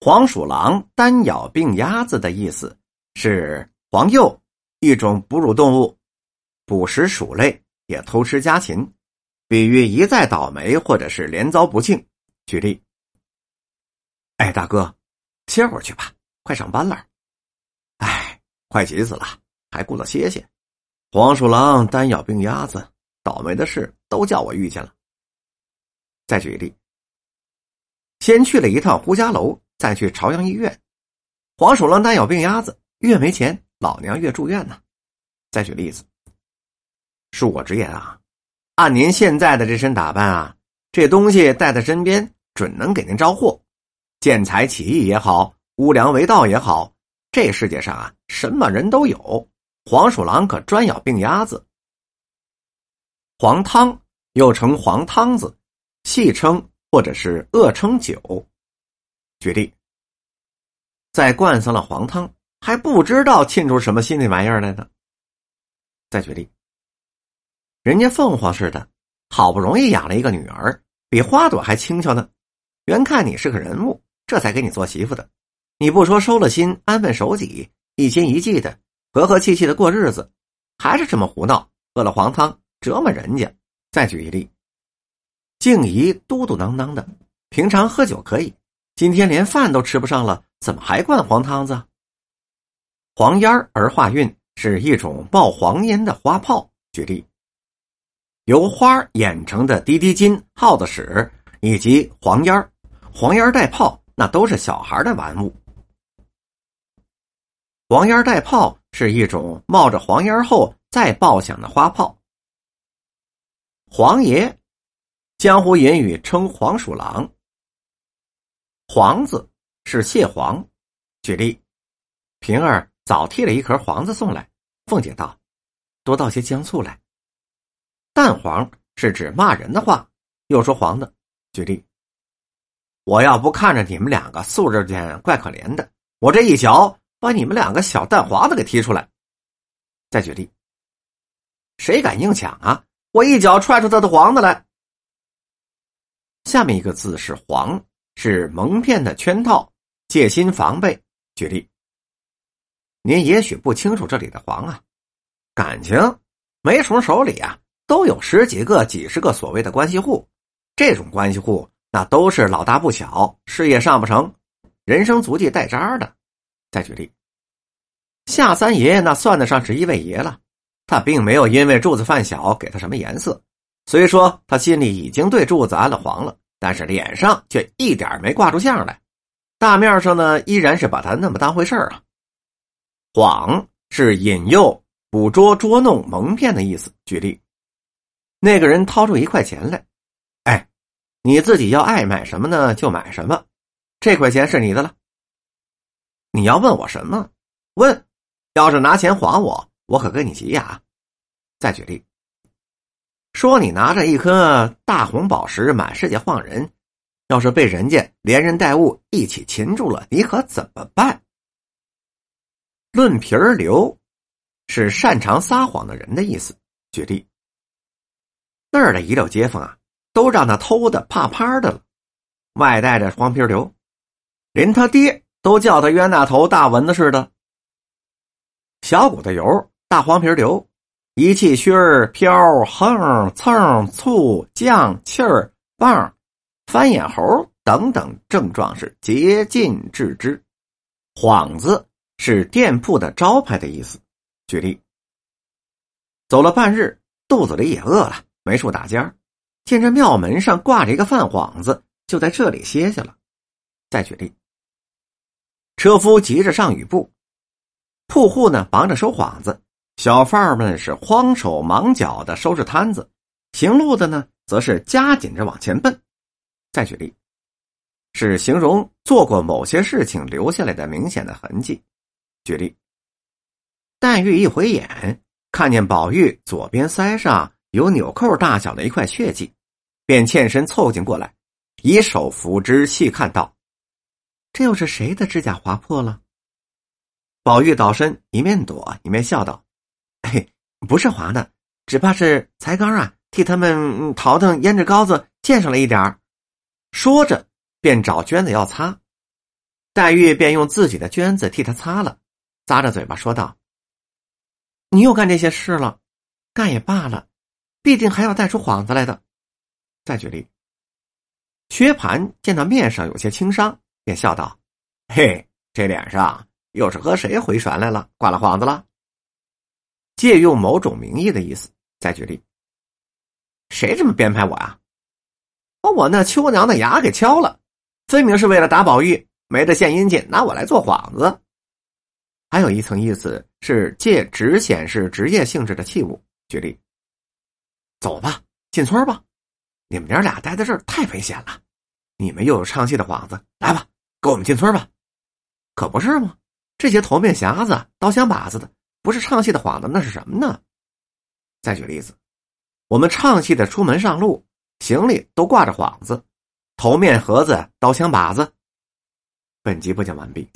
黄鼠狼单咬病鸭子的意思是黄鼬，一种哺乳动物，捕食鼠类，也偷吃家禽，比喻一再倒霉或者是连遭不幸。举例：哎，大哥，歇会儿去吧，快上班了。哎，快急死了，还顾得歇歇。黄鼠狼单咬病鸭子，倒霉的事都叫我遇见了。再举例，先去了一趟胡家楼。再去朝阳医院，黄鼠狼单咬病鸭子，越没钱，老娘越住院呢。再举例子，恕我直言啊，按您现在的这身打扮啊，这东西带在身边，准能给您招祸。见财起意也好，无良为盗也好，这世界上啊，什么人都有。黄鼠狼可专咬病鸭子。黄汤又称黄汤子，戏称或者是恶称酒。举例，再灌上了黄汤，还不知道沁出什么新的玩意儿来呢。再举例，人家凤凰似的，好不容易养了一个女儿，比花朵还轻巧呢。原看你是个人物，这才给你做媳妇的。你不说收了心，安分守己，一心一计的和和气气的过日子，还是这么胡闹，喝了黄汤折磨人家。再举一例，静怡嘟嘟囔囔的，平常喝酒可以。今天连饭都吃不上了，怎么还灌黄汤子？黄烟儿而化韵是一种冒黄烟的花炮。举例，由花演成的滴滴金、耗子屎以及黄烟儿，黄烟儿带炮，那都是小孩的玩物。黄烟儿带炮是一种冒着黄烟儿后再爆响的花炮。黄爷，江湖言语称黄鼠狼。黄子是蟹黄，举例，平儿早替了一盒黄子送来。凤姐道：“多倒些姜醋来。”蛋黄是指骂人的话，又说黄的。举例，我要不看着你们两个素质间怪可怜的，我这一脚把你们两个小蛋黄子给踢出来。再举例，谁敢硬抢啊？我一脚踹出他的黄子来。下面一个字是黄。是蒙骗的圈套，戒心防备。举例，您也许不清楚这里的“黄”啊，感情没虫手里啊都有十几个、几十个所谓的关系户，这种关系户那都是老大不小，事业上不成，人生足迹带渣的。再举例，夏三爷那算得上是一位爷了，他并没有因为柱子犯小给他什么颜色，虽说他心里已经对柱子安了黄了。但是脸上却一点没挂出相来，大面上呢依然是把他那么当回事儿啊。谎是引诱、捕捉、捉弄、蒙骗的意思。举例，那个人掏出一块钱来，哎，你自己要爱买什么呢就买什么，这块钱是你的了。你要问我什么？问，要是拿钱还我，我可跟你急呀。再举例。说你拿着一颗大红宝石满世界晃人，要是被人家连人带物一起擒住了，你可怎么办？论皮儿流，是擅长撒谎的人的意思。举例，那儿的一溜街坊啊，都让他偷的怕怕的了，外带着黄皮流，连他爹都叫他冤大头大蚊子似的。小股的油，大黄皮流。一气熏儿飘横蹭醋酱气儿棒翻眼猴等等症状是竭尽致之。幌子是店铺的招牌的意思。举例：走了半日，肚子里也饿了，没处打尖儿，见这庙门上挂着一个饭幌子，就在这里歇下了。再举例：车夫急着上雨布，铺户呢忙着收幌子。小贩们是慌手忙脚的收拾摊子，行路的呢，则是加紧着往前奔。再举例，是形容做过某些事情留下来的明显的痕迹。举例，黛玉一回眼，看见宝玉左边腮上有纽扣大小的一块血迹，便欠身凑近过来，以手扶之，细看道：“这又是谁的指甲划破了？”宝玉倒身，一面躲，一面笑道。嘿，不是划的，只怕是才刚啊，替他们淘腾胭脂膏子溅上了一点说着，便找绢子要擦。黛玉便用自己的绢子替他擦了，咂着嘴巴说道：“你又干这些事了，干也罢了，必定还要带出幌子来的。”再举例，薛蟠见到面上有些轻伤，便笑道：“嘿，这脸上又是和谁回旋来了？挂了幌子了？借用某种名义的意思。”再举例，谁这么编排我啊？把我那秋娘的牙给敲了，分明是为了打宝玉，没得献殷勤，拿我来做幌子。还有一层意思是借只显示职业性质的器物。举例，走吧，进村吧。你们娘俩待在这儿太危险了，你们又有唱戏的幌子，来吧，跟我们进村吧。可不是吗？这些头面匣子、刀枪把子的，不是唱戏的幌子，那是什么呢？再举例子，我们唱戏的出门上路，行李都挂着幌子，头面盒子、刀枪把子。本集播讲完毕。